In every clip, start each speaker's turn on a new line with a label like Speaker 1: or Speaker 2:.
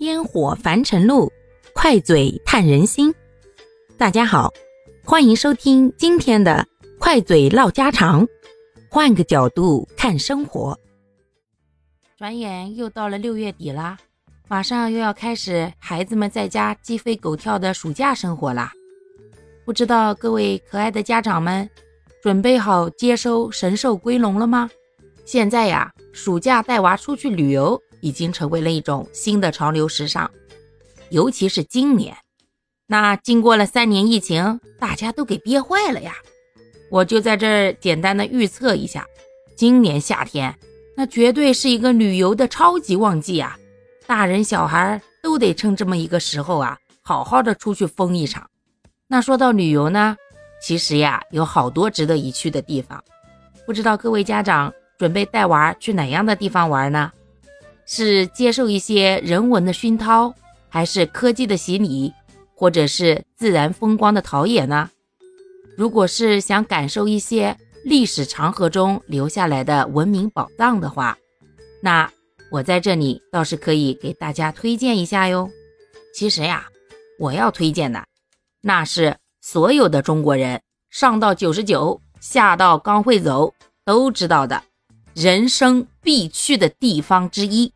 Speaker 1: 烟火凡尘路，快嘴探人心。大家好，欢迎收听今天的快嘴唠家常，换个角度看生活。转眼又到了六月底啦，马上又要开始孩子们在家鸡飞狗跳的暑假生活啦。不知道各位可爱的家长们，准备好接收神兽归笼了吗？现在呀，暑假带娃出去旅游已经成为了一种新的潮流时尚，尤其是今年，那经过了三年疫情，大家都给憋坏了呀。我就在这儿简单的预测一下，今年夏天那绝对是一个旅游的超级旺季啊！大人小孩都得趁这么一个时候啊，好好的出去疯一场。那说到旅游呢，其实呀，有好多值得一去的地方，不知道各位家长。准备带娃去哪样的地方玩呢？是接受一些人文的熏陶，还是科技的洗礼，或者是自然风光的陶冶呢？如果是想感受一些历史长河中留下来的文明宝藏的话，那我在这里倒是可以给大家推荐一下哟。其实呀，我要推荐的，那是所有的中国人上到九十九，下到刚会走都知道的。人生必去的地方之一，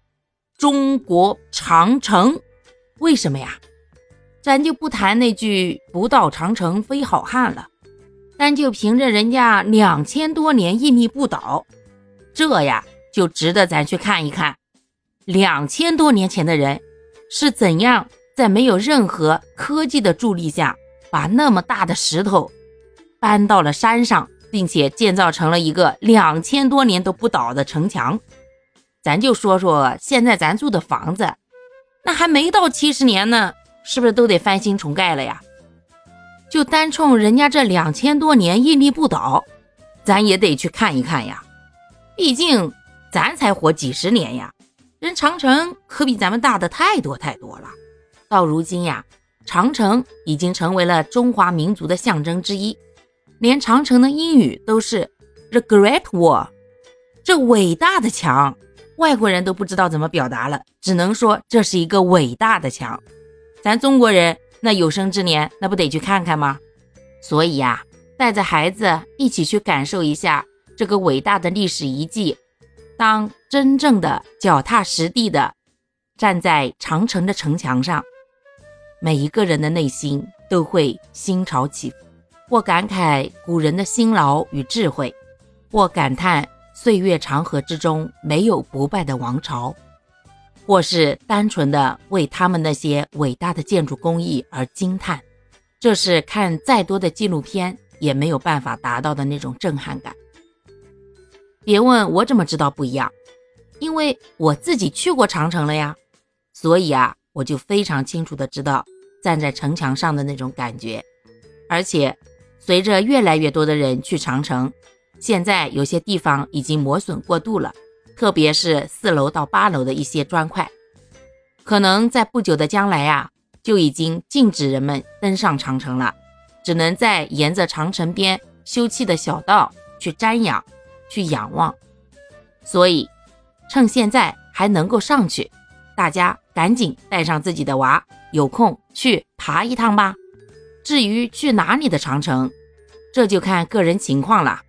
Speaker 1: 中国长城。为什么呀？咱就不谈那句“不到长城非好汉”了，单就凭着人家两千多年屹立不倒，这呀就值得咱去看一看。两千多年前的人是怎样在没有任何科技的助力下，把那么大的石头搬到了山上？并且建造成了一个两千多年都不倒的城墙。咱就说说现在咱住的房子，那还没到七十年呢，是不是都得翻新重盖了呀？就单冲人家这两千多年屹立不倒，咱也得去看一看呀。毕竟咱才活几十年呀，人长城可比咱们大的太多太多了。到如今呀，长城已经成为了中华民族的象征之一。连长城的英语都是 The Great Wall，这伟大的墙，外国人都不知道怎么表达了，只能说这是一个伟大的墙。咱中国人那有生之年那不得去看看吗？所以呀，带着孩子一起去感受一下这个伟大的历史遗迹。当真正的脚踏实地的站在长城的城墙上，每一个人的内心都会心潮起伏。或感慨古人的辛劳与智慧，或感叹岁月长河之中没有不败的王朝，或是单纯的为他们那些伟大的建筑工艺而惊叹，这是看再多的纪录片也没有办法达到的那种震撼感。别问我怎么知道不一样，因为我自己去过长城了呀，所以啊，我就非常清楚的知道站在城墙上的那种感觉，而且。随着越来越多的人去长城，现在有些地方已经磨损过度了，特别是四楼到八楼的一些砖块，可能在不久的将来啊，就已经禁止人们登上长城了，只能在沿着长城边修葺的小道去瞻仰、去仰望。所以，趁现在还能够上去，大家赶紧带上自己的娃，有空去爬一趟吧。至于去哪里的长城，这就看个人情况了。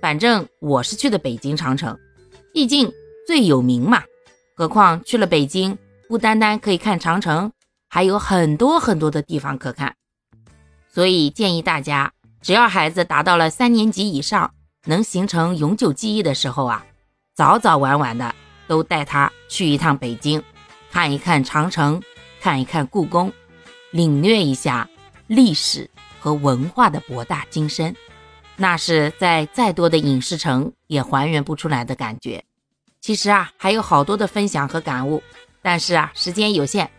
Speaker 1: 反正我是去的北京长城，毕竟最有名嘛。何况去了北京，不单单可以看长城，还有很多很多的地方可看。所以建议大家，只要孩子达到了三年级以上，能形成永久记忆的时候啊，早早晚晚的都带他去一趟北京，看一看长城，看一看故宫，领略一下。历史和文化的博大精深，那是在再多的影视城也还原不出来的感觉。其实啊，还有好多的分享和感悟，但是啊，时间有限。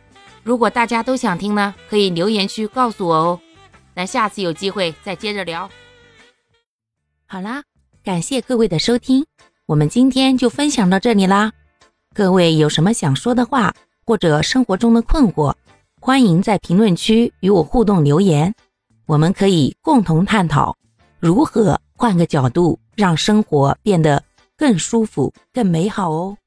Speaker 1: 如果大家都想听呢，可以留言区告诉我哦。咱下次有机会再接着聊。好啦，感谢各位的收听，我们今天就分享到这里啦。各位有什么想说的话，或者生活中的困惑？欢迎在评论区与我互动留言，我们可以共同探讨如何换个角度让生活变得更舒服、更美好哦。